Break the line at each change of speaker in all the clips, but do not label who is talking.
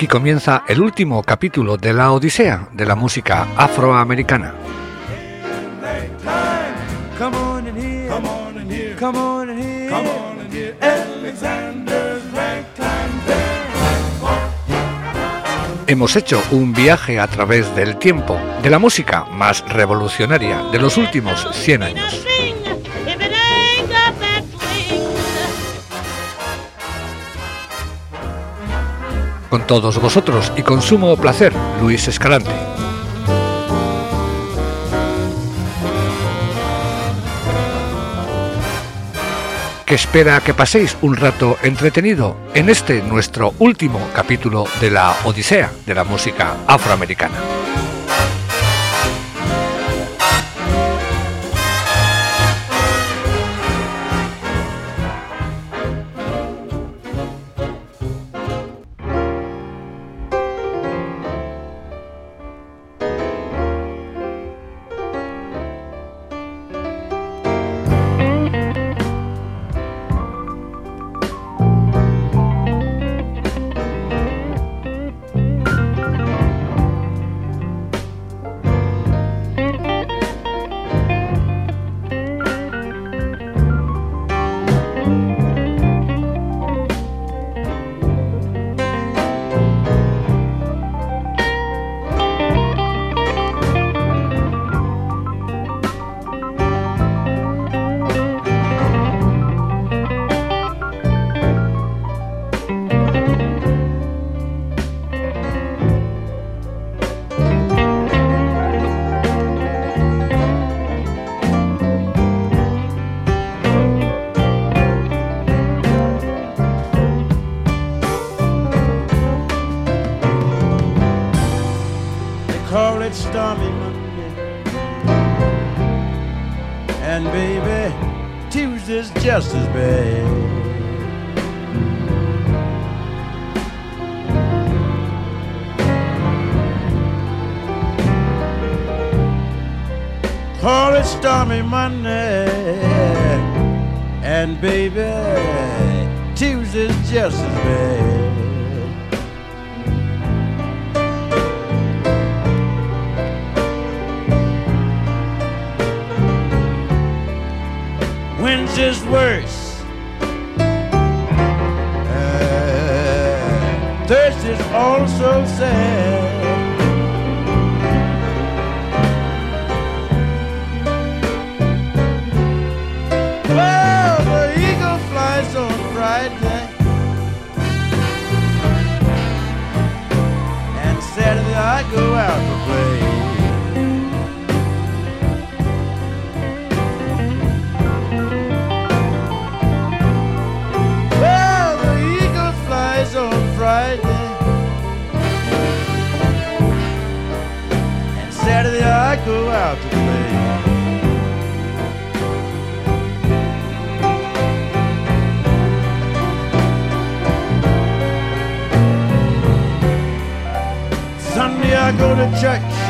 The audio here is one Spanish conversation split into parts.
Aquí comienza el último capítulo de la Odisea de la música afroamericana. Hemos hecho un viaje a través del tiempo de la música más revolucionaria de los últimos 100 años. Con todos vosotros y con sumo placer, Luis Escalante. que espera que paséis un rato entretenido en este nuestro último capítulo de la Odisea de la música afroamericana.
Check.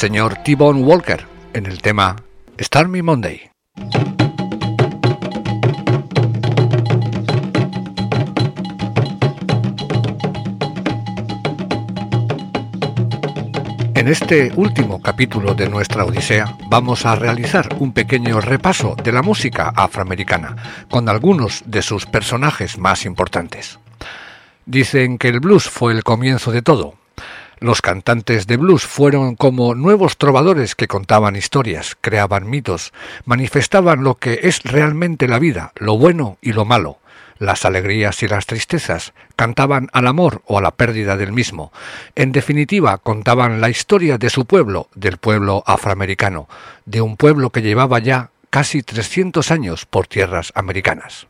Señor T-Bone Walker en el tema Stormy Monday. En este último capítulo de nuestra Odisea vamos a realizar un pequeño repaso de la música afroamericana con algunos de sus personajes más importantes. Dicen que el blues fue el comienzo de todo, los cantantes de blues fueron como nuevos trovadores que contaban historias, creaban mitos, manifestaban lo que es realmente la vida, lo bueno y lo malo, las alegrías y las tristezas, cantaban al amor o a la pérdida del mismo. En definitiva, contaban la historia de su pueblo, del pueblo afroamericano, de un pueblo que llevaba ya casi 300 años por tierras americanas.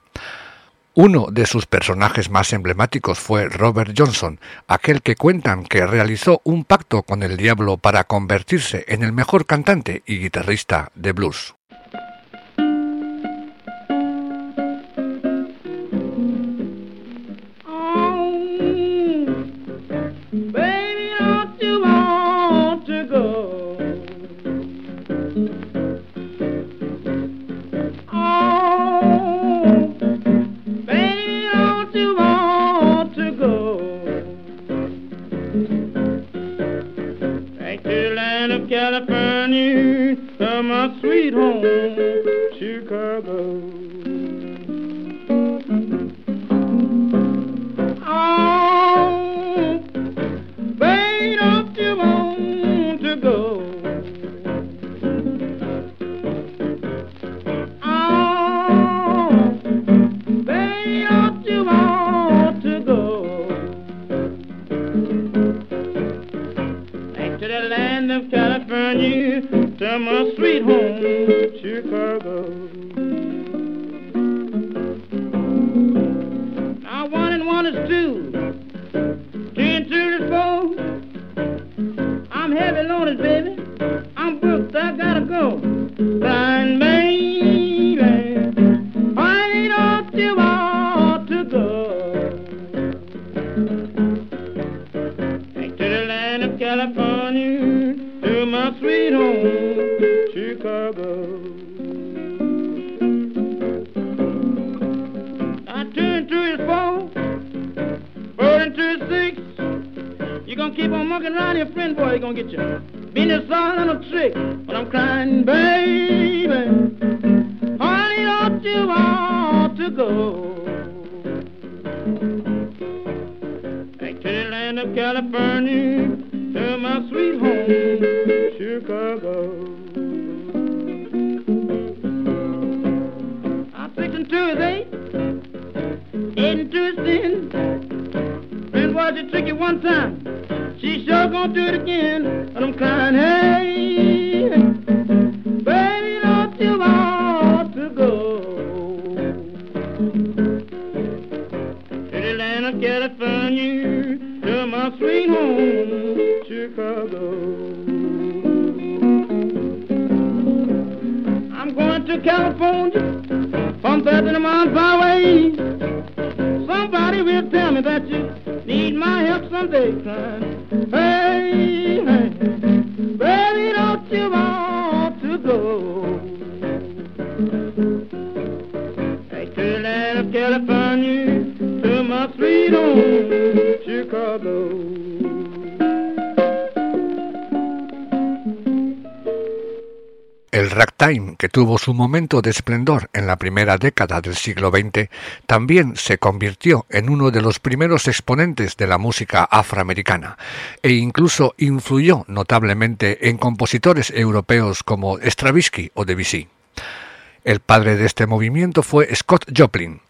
Uno de sus personajes más emblemáticos fue Robert Johnson, aquel que cuentan que realizó un pacto con el diablo para convertirse en el mejor cantante y guitarrista de blues. Again. And I'm crying, hey, baby, don't you want to go to the land of California, to my sweet home, Chicago. I'm going to California from Bethlehem on Byway. Somebody will tell me that you need my help someday, son. Tuvo su momento de esplendor en la primera década del siglo XX, también se convirtió en uno de los primeros exponentes de la música afroamericana e incluso influyó notablemente en compositores europeos como Stravinsky o Debussy. El padre de este movimiento fue Scott Joplin,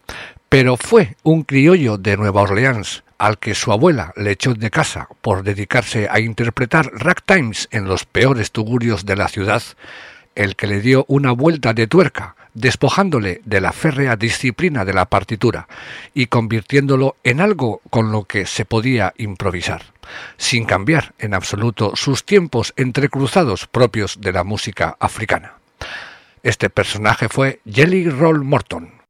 pero fue un criollo de Nueva Orleans,
al que su abuela le echó de casa por dedicarse a interpretar ragtimes en los peores tugurios de la ciudad, el que le dio una vuelta de tuerca, despojándole de la férrea disciplina de la partitura y convirtiéndolo en algo con lo que se podía improvisar, sin cambiar en absoluto sus tiempos entrecruzados propios de la música africana. Este personaje fue Jelly Roll Morton,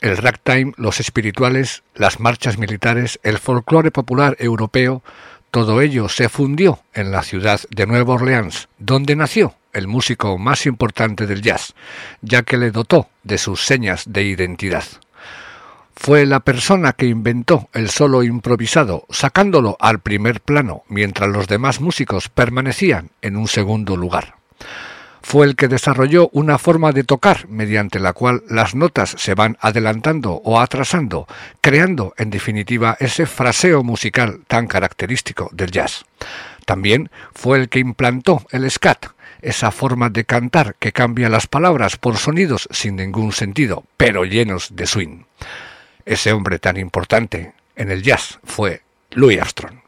el ragtime, los espirituales, las marchas militares, el folclore popular europeo, todo ello se fundió en la ciudad de Nueva Orleans, donde nació el músico más importante del jazz, ya que le dotó de sus señas de identidad. Fue la persona que inventó el solo improvisado, sacándolo al primer plano, mientras los demás músicos permanecían en un segundo lugar fue el que desarrolló una forma de tocar mediante la cual las notas se van adelantando o atrasando, creando en definitiva ese fraseo musical tan característico del jazz. También fue el que implantó el scat, esa forma de cantar que cambia las palabras por sonidos sin ningún sentido, pero llenos de swing. Ese hombre tan importante en el jazz fue Louis Armstrong.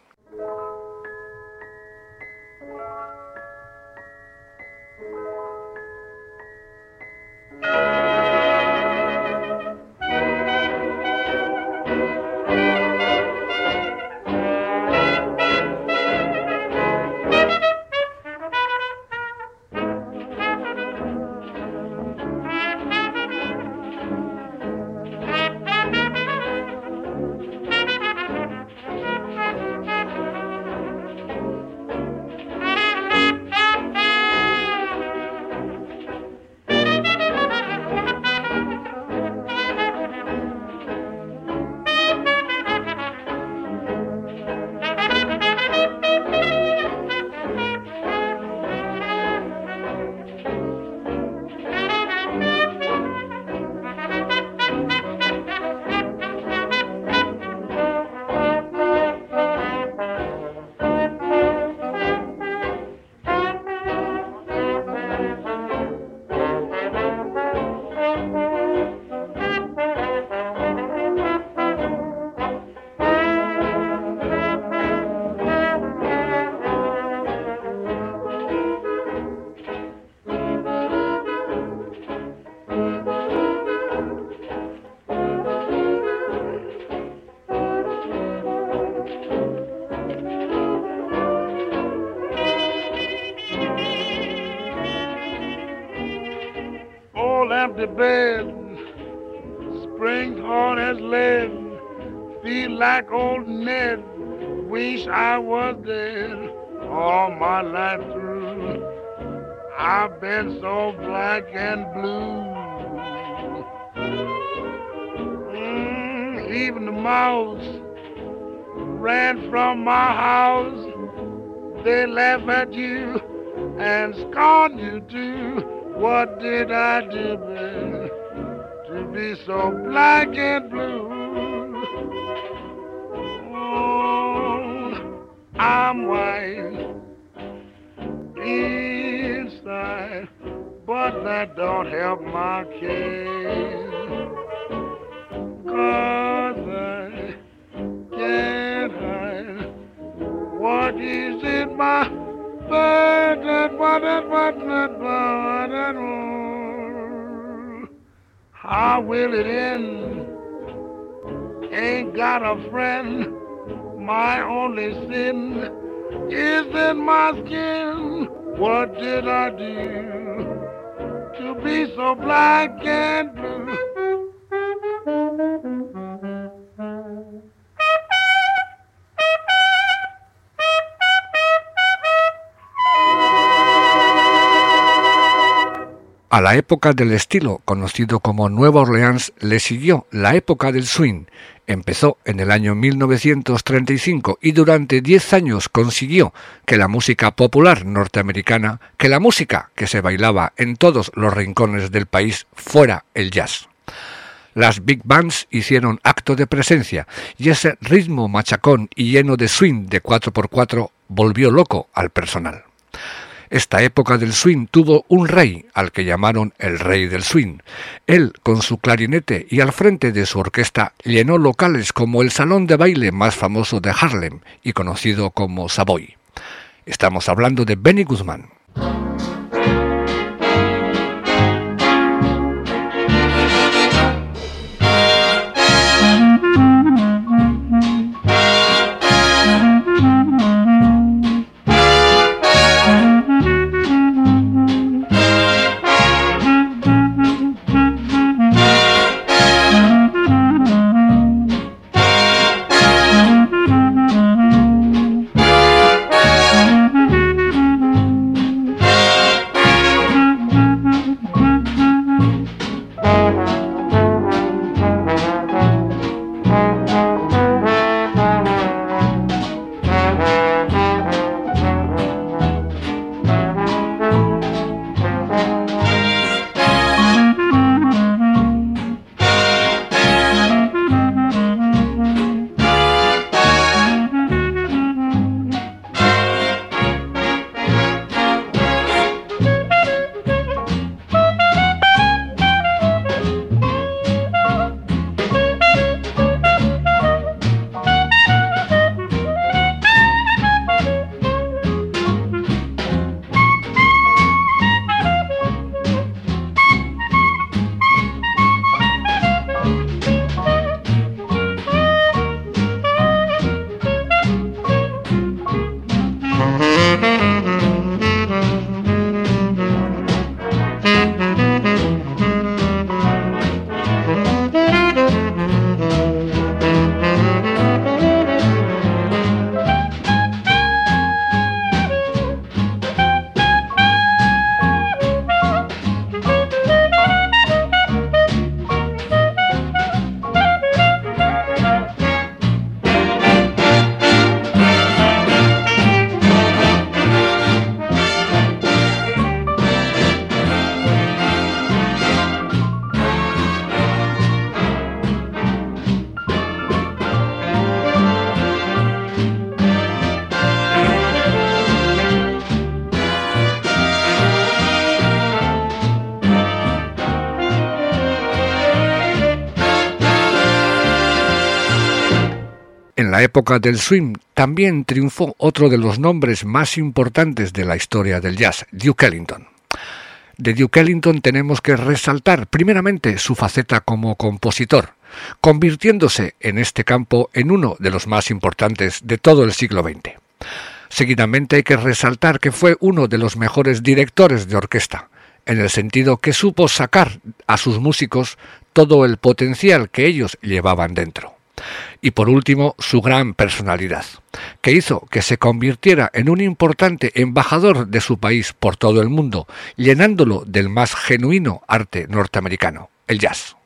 Scorn you too. What did I do, babe, to be so black and blue? Oh, I'm white inside, but that don't help my case. Cause I can't hide what is in my and. Oh. How will it end? Ain't got a friend. My only sin is in my skin. What did I do to be so black and blue?
A la época del estilo, conocido como Nueva Orleans, le siguió la época del swing. Empezó en el año 1935 y durante 10 años consiguió que la música popular norteamericana, que la música que se bailaba en todos los rincones del país fuera el jazz. Las big bands hicieron acto de presencia y ese ritmo machacón y lleno de swing de 4x4 volvió loco al personal. Esta época del swing tuvo un rey, al que llamaron el rey del swing. Él, con su clarinete y al frente de su orquesta, llenó locales como el salón de baile más famoso de Harlem y conocido como Savoy. Estamos hablando de Benny Guzmán. La época del swing también triunfó otro de los nombres más importantes de la historia del jazz, Duke Ellington. De Duke Ellington tenemos que resaltar primeramente su faceta como compositor, convirtiéndose en este campo en uno de los más importantes de todo el siglo XX. Seguidamente hay que resaltar que fue uno de los mejores directores de orquesta, en el sentido que supo sacar a sus músicos todo el potencial que ellos llevaban dentro. Y por último, su gran personalidad, que hizo que se convirtiera en un importante embajador de su país por todo el mundo, llenándolo del más genuino arte norteamericano, el jazz.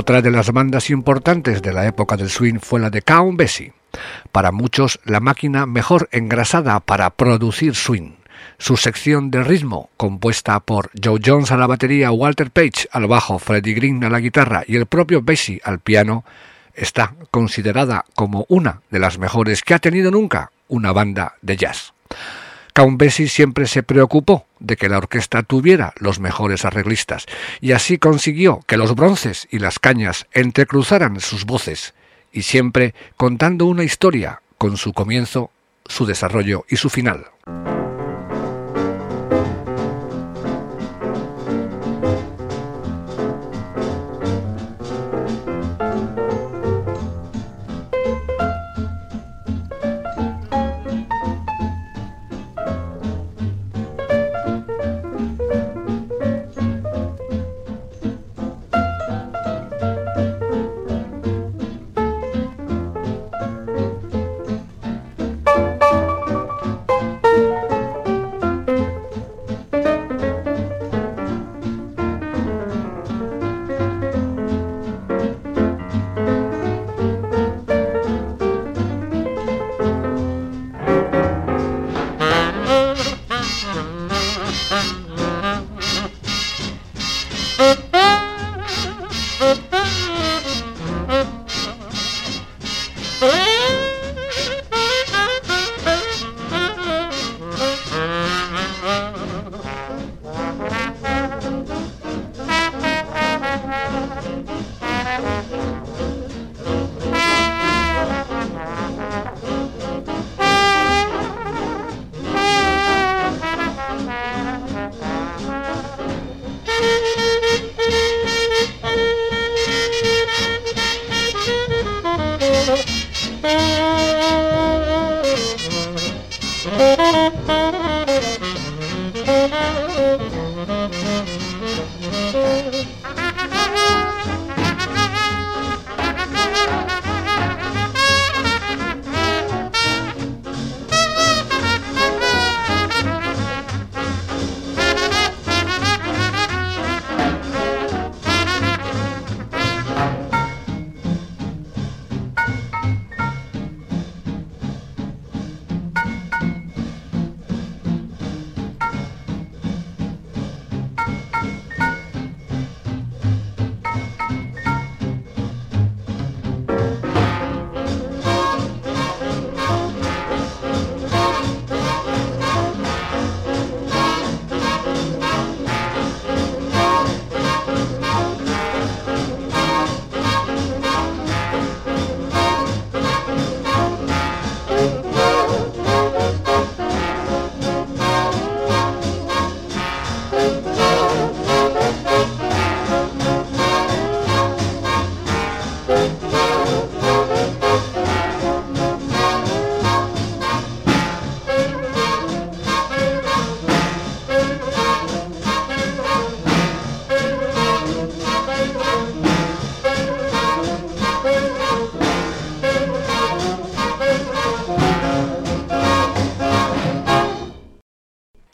Otra de las bandas importantes de la época del swing fue la de Count Basie, para muchos la máquina mejor engrasada para producir swing. Su sección de ritmo, compuesta por Joe Jones a la batería, Walter Page al bajo, Freddie Green a la guitarra y el propio Basie al piano, está considerada como una de las mejores que ha tenido nunca una banda de jazz. Count Basie siempre se preocupó de que la orquesta tuviera los mejores arreglistas, y así consiguió que los bronces y las cañas entrecruzaran sus voces, y siempre contando una historia con su comienzo, su desarrollo y su final.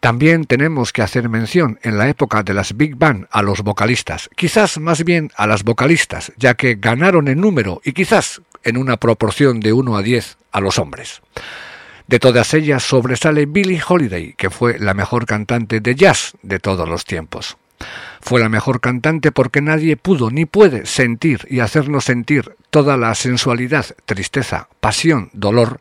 También tenemos que hacer mención en la época de las Big Band a los vocalistas, quizás más bien a las vocalistas, ya que ganaron en número y quizás en una proporción de 1 a 10 a los hombres. De todas ellas sobresale Billie Holiday, que fue la mejor cantante de jazz de todos los tiempos. Fue la mejor cantante porque nadie pudo ni puede sentir y hacernos sentir toda la sensualidad, tristeza, pasión, dolor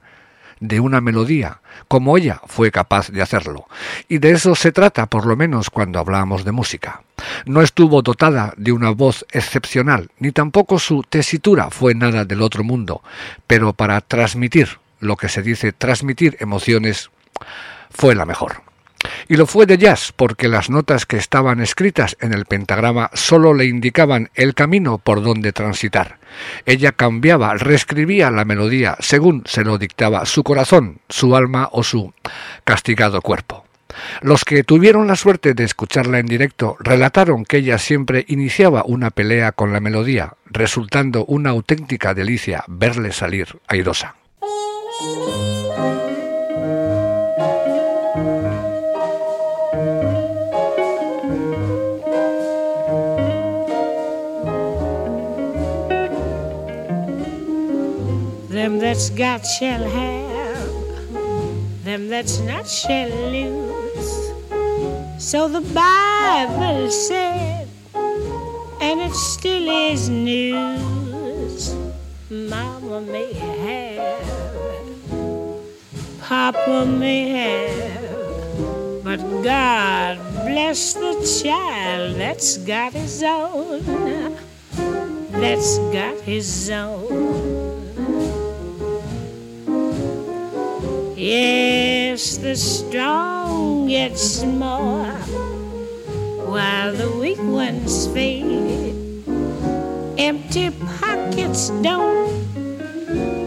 de una melodía, como ella fue capaz de hacerlo. Y de eso se trata, por lo menos, cuando hablamos de música. No estuvo dotada de una voz excepcional, ni tampoco su tesitura fue nada del otro mundo, pero para transmitir lo que se dice transmitir emociones, fue la mejor. Y lo fue de jazz porque las notas que estaban escritas en el pentagrama solo le indicaban el camino por donde transitar. Ella cambiaba, reescribía la melodía según se lo dictaba su corazón, su alma o su castigado cuerpo. Los que tuvieron la suerte de escucharla en directo relataron que ella siempre iniciaba una pelea con la melodía, resultando una auténtica delicia verle salir airosa.
Them that's got shall have, them that's not shall lose. So the Bible said, and it still is news. Mama may have, Papa may have, but God bless the child that's got his own, that's got his own. Yes, the strong get more while the weak ones fade. Empty pockets don't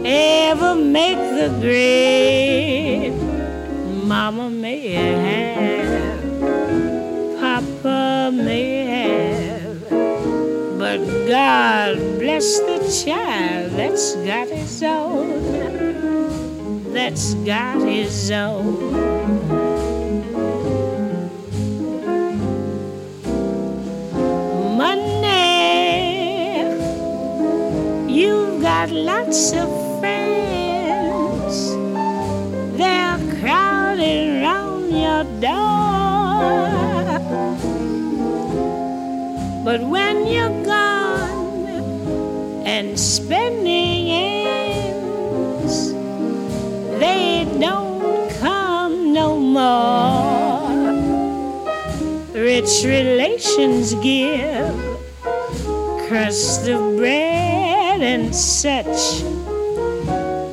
ever make the grade. Mama may have, Papa may have, but God bless the child that's got his own that's got his own. Money, you've got lots of friends. They're crowding around your door. But when you're gone and spending Rich relations give crust of bread and such.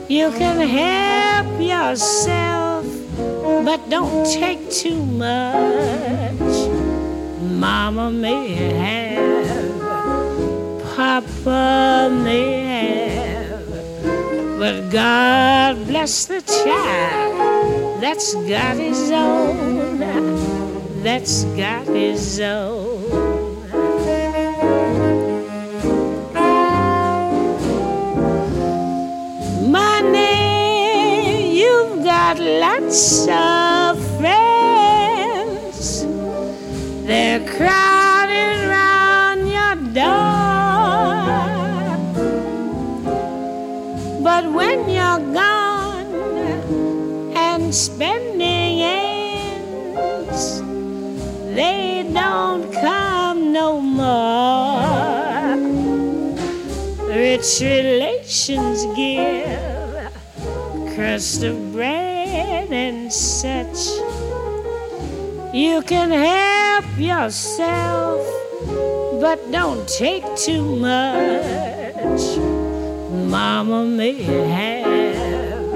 You can help yourself, but don't take too much. Mama may have, Papa may have, but God bless the child that's got his own, that's got his own. Money, you've got lots of friends. They're crowding round your door. But when you're gone and spending Rich relations give crust of bread and such. You can help yourself, but don't take too much. Mama may have,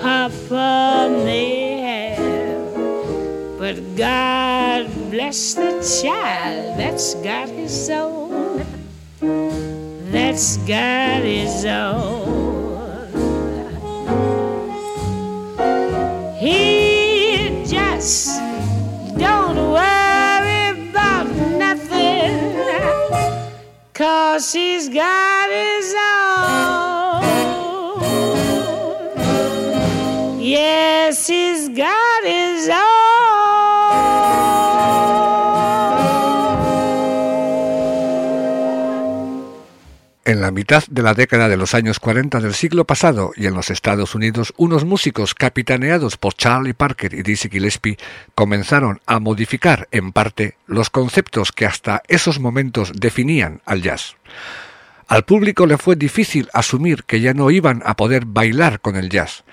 Papa may have, but God bless the child that's got his own, that's got his own. He just don't worry about nothing, cause he's got his own.
En la mitad de la década de los años 40 del siglo pasado y en los Estados Unidos, unos músicos capitaneados por Charlie Parker y Dizzy Gillespie comenzaron a modificar en parte los conceptos que hasta esos momentos definían al jazz. Al público le fue difícil asumir que ya no iban a poder bailar con el jazz,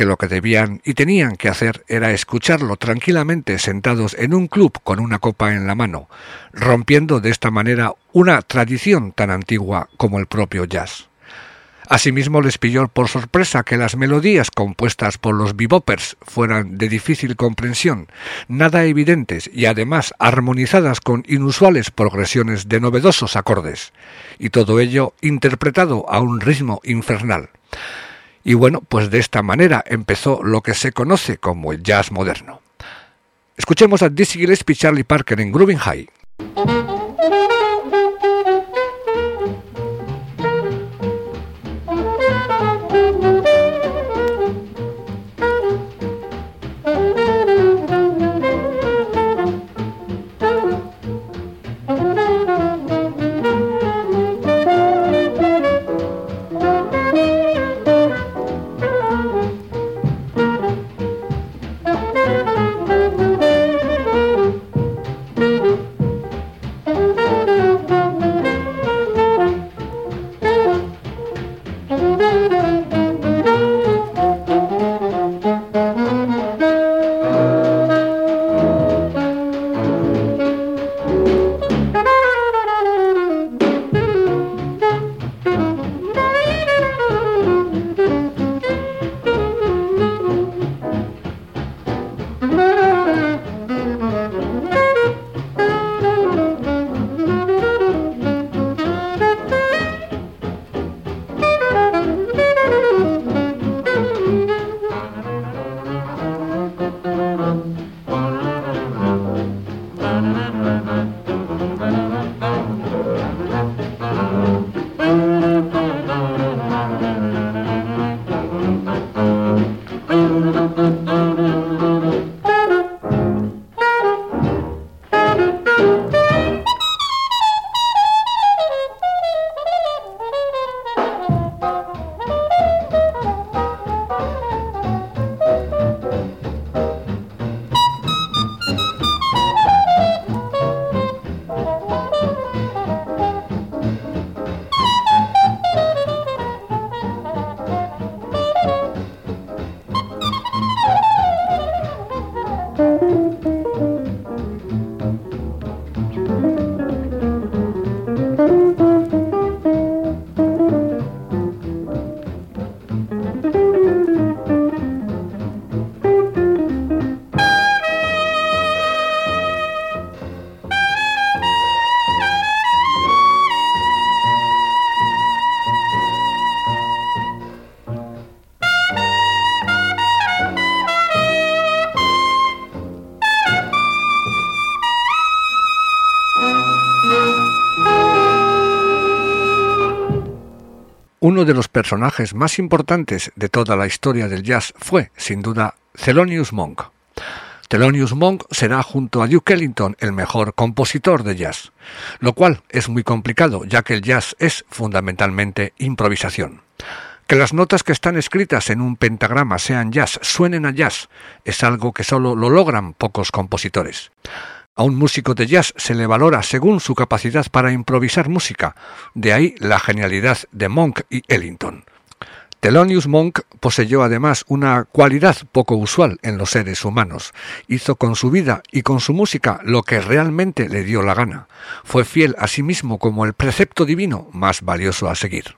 que lo que debían y tenían que hacer era escucharlo tranquilamente sentados en un club con una copa en la mano, rompiendo de esta manera una tradición tan antigua como el propio jazz. Asimismo les pilló por sorpresa que las melodías compuestas por los bebopers fueran de difícil comprensión, nada evidentes y además armonizadas con inusuales progresiones de novedosos acordes, y todo ello interpretado a un ritmo infernal. Y bueno, pues de esta manera empezó lo que se conoce como el jazz moderno. Escuchemos a Dizzy Gillespie y Charlie Parker en Grooving High. Uno de los personajes más importantes de toda la historia del jazz fue, sin duda, Thelonious Monk. Thelonious Monk será junto a Duke Ellington el mejor compositor de jazz, lo cual es muy complicado ya que el jazz es fundamentalmente improvisación. Que las notas que están escritas en un pentagrama sean jazz, suenen a jazz, es algo que solo lo logran pocos compositores. A un músico de jazz se le valora según su capacidad para improvisar música, de ahí la genialidad de Monk y Ellington. Thelonious Monk poseyó además una cualidad poco usual en los seres humanos. Hizo con su vida y con su música lo que realmente le dio la gana. Fue fiel a sí mismo como el precepto divino más valioso a seguir.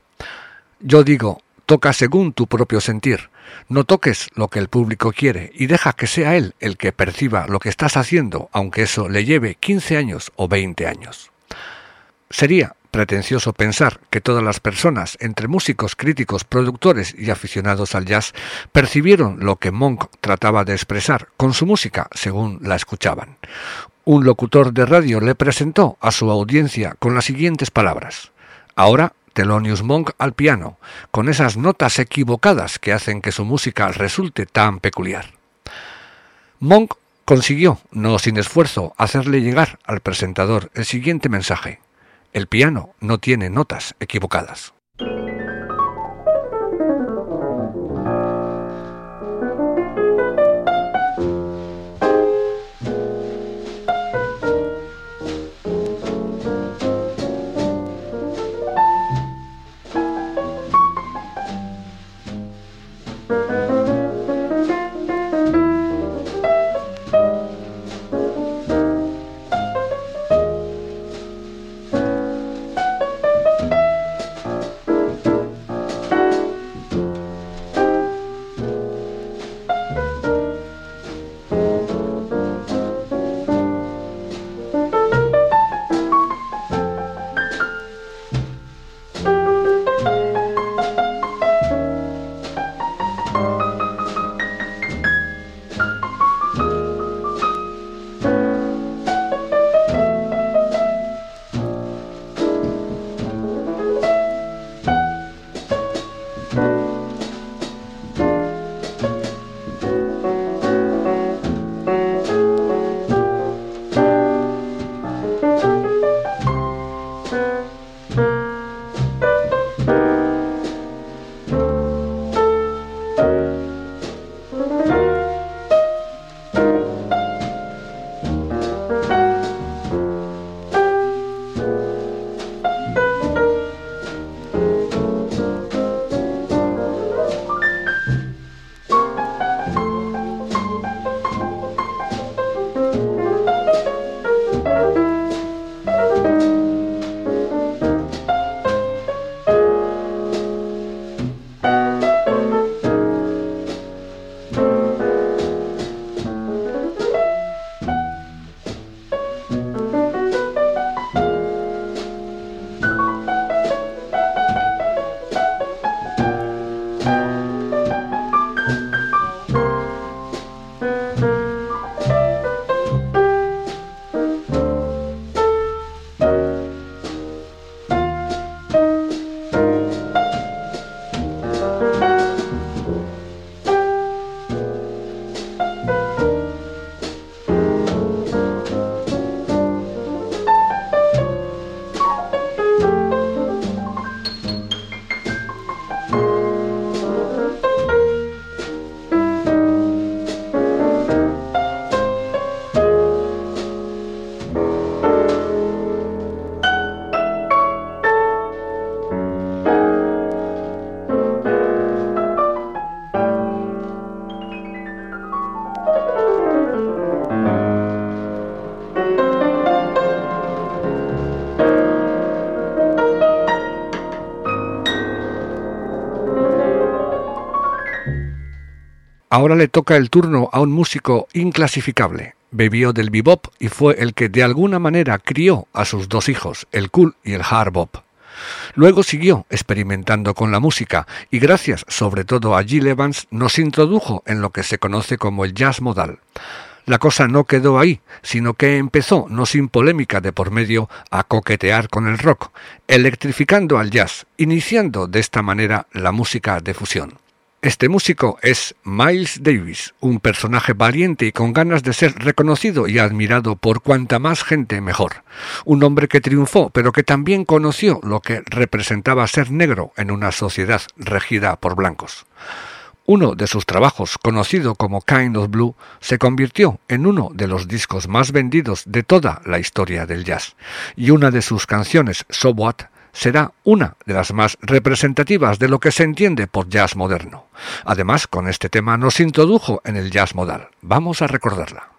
Yo digo, toca según tu propio sentir. No toques lo que el público quiere y deja que sea él el que perciba lo que estás haciendo, aunque eso le lleve 15 años o 20 años. Sería pretencioso pensar que todas las personas, entre músicos, críticos, productores y aficionados al jazz, percibieron lo que Monk trataba de expresar con su música según la escuchaban. Un locutor de radio le presentó a su audiencia con las siguientes palabras. Ahora Thelonious Monk al piano, con esas notas equivocadas que hacen que su música resulte tan peculiar. Monk consiguió, no sin esfuerzo, hacerle llegar al presentador el siguiente mensaje. El piano no tiene notas equivocadas. Ahora le toca el turno a un músico inclasificable. Bebió del bebop y fue el que de alguna manera crió a sus dos hijos, el cool y el hard bop. Luego siguió experimentando con la música y gracias sobre todo a Gil Evans nos introdujo en lo que se conoce como el jazz modal. La cosa no quedó ahí, sino que empezó, no sin polémica de por medio, a coquetear con el rock, electrificando al jazz, iniciando de esta manera la música de fusión. Este músico es Miles Davis, un personaje valiente y con ganas de ser reconocido y admirado por cuanta más gente mejor. Un hombre que triunfó, pero que también conoció lo que representaba ser negro en una sociedad regida por blancos. Uno de sus trabajos, conocido como Kind of Blue, se convirtió en uno de los discos más vendidos de toda la historia del jazz, y una de sus canciones, So What, será una de las más representativas de lo que se entiende por jazz moderno. Además, con este tema nos introdujo en el jazz modal. Vamos a recordarla.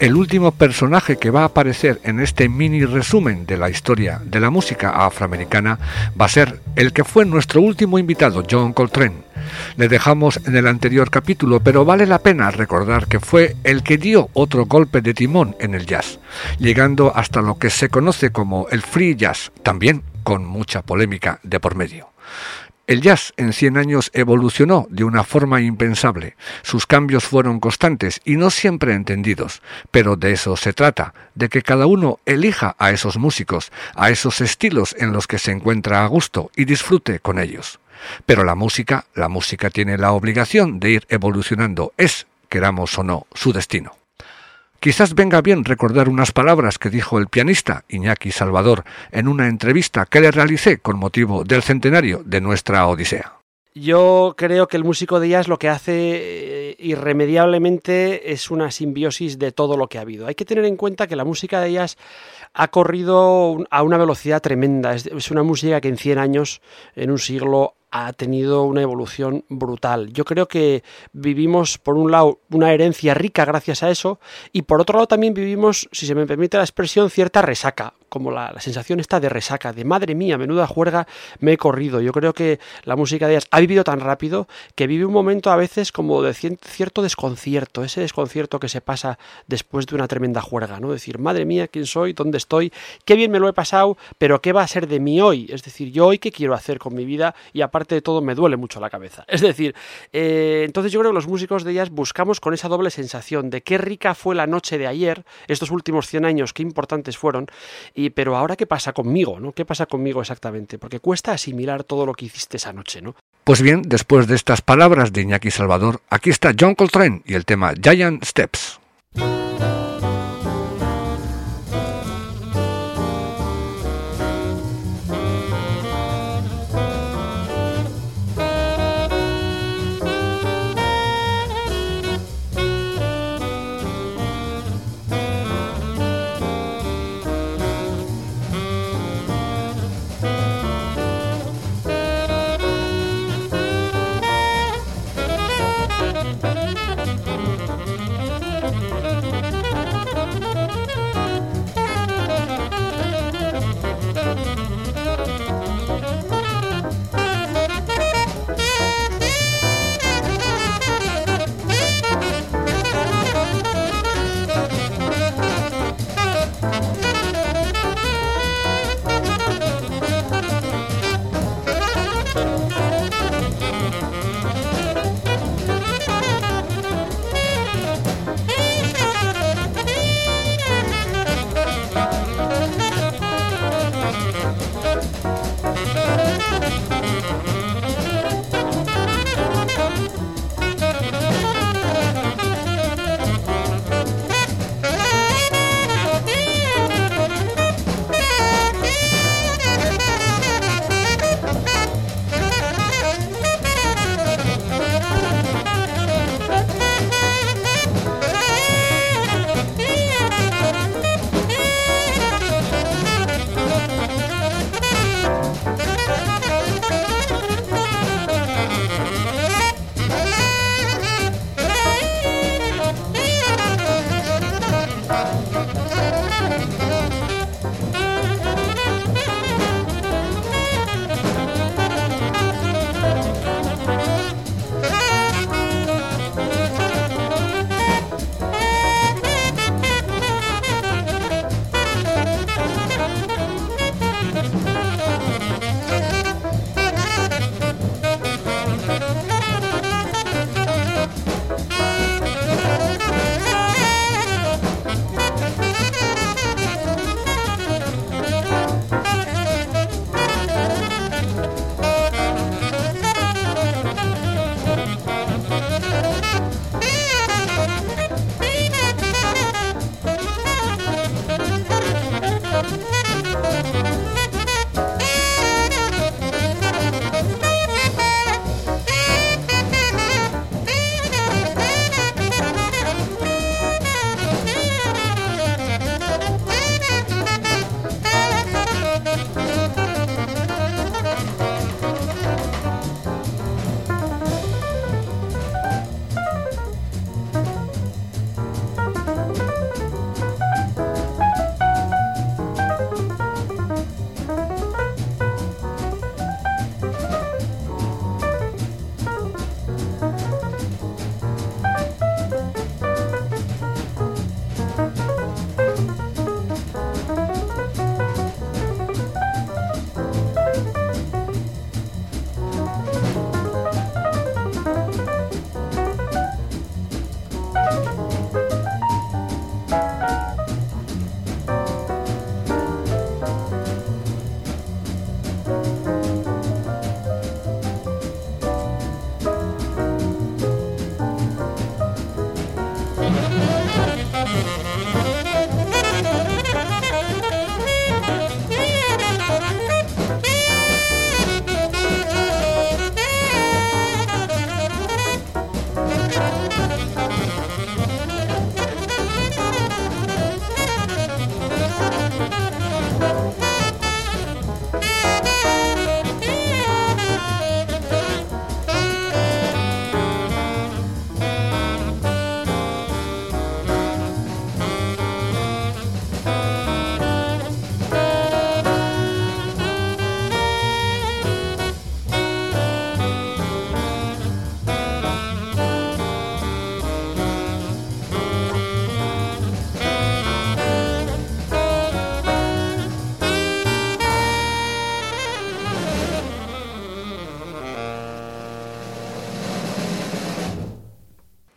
El último personaje que va a aparecer en este mini resumen de la historia de la música afroamericana va a ser el que fue nuestro último invitado, John Coltrane. Le dejamos en el anterior capítulo, pero vale la pena recordar que fue el que dio otro golpe de timón en el jazz, llegando hasta lo que se conoce como el free jazz, también con mucha polémica de por medio. El jazz en 100 años evolucionó de una forma impensable. Sus cambios fueron constantes y no siempre entendidos, pero de eso se trata, de que cada uno elija a esos músicos, a esos estilos en los que se encuentra a gusto y disfrute con ellos. Pero la música, la música tiene la obligación de ir evolucionando, es, queramos o no, su destino. Quizás venga bien recordar unas palabras que dijo el pianista Iñaki Salvador en una entrevista que le realicé con motivo del centenario de nuestra Odisea.
Yo creo que el músico de jazz lo que hace eh, irremediablemente es una simbiosis de todo lo que ha habido. Hay que tener en cuenta que la música de jazz ha corrido a una velocidad tremenda. Es una música que en 100 años, en un siglo, ha tenido una evolución brutal. Yo creo que vivimos, por un lado, una herencia rica gracias a eso, y por otro lado también vivimos, si se me permite la expresión, cierta resaca como la, sensación está de resaca, de madre mía, menuda juerga me he corrido. Yo creo que la música de jazz ha vivido tan rápido que vive un momento a veces como de cierto desconcierto, ese desconcierto que se pasa después de una tremenda juerga, ¿no? Decir, madre mía, ¿quién soy? ¿Dónde estoy? Qué bien me lo he pasado, pero ¿qué va a ser de mí hoy? Es decir, yo hoy qué quiero hacer con mi vida y aparte de todo me duele mucho la cabeza. Es decir, eh, entonces yo creo que los músicos de jazz buscamos con esa doble sensación de qué rica fue la noche de ayer, estos últimos 100 años, qué importantes fueron, pero ahora qué pasa conmigo, ¿no? ¿Qué pasa conmigo exactamente? Porque cuesta asimilar todo lo que hiciste esa noche, ¿no?
Pues bien, después de estas palabras de Iñaki Salvador, aquí está John Coltrane y el tema Giant Steps.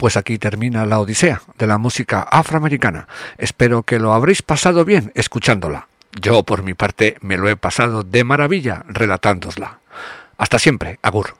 Pues aquí termina la Odisea de la música afroamericana. Espero que lo habréis pasado bien escuchándola. Yo, por mi parte, me lo he pasado de maravilla relatándosla. Hasta siempre, Agur.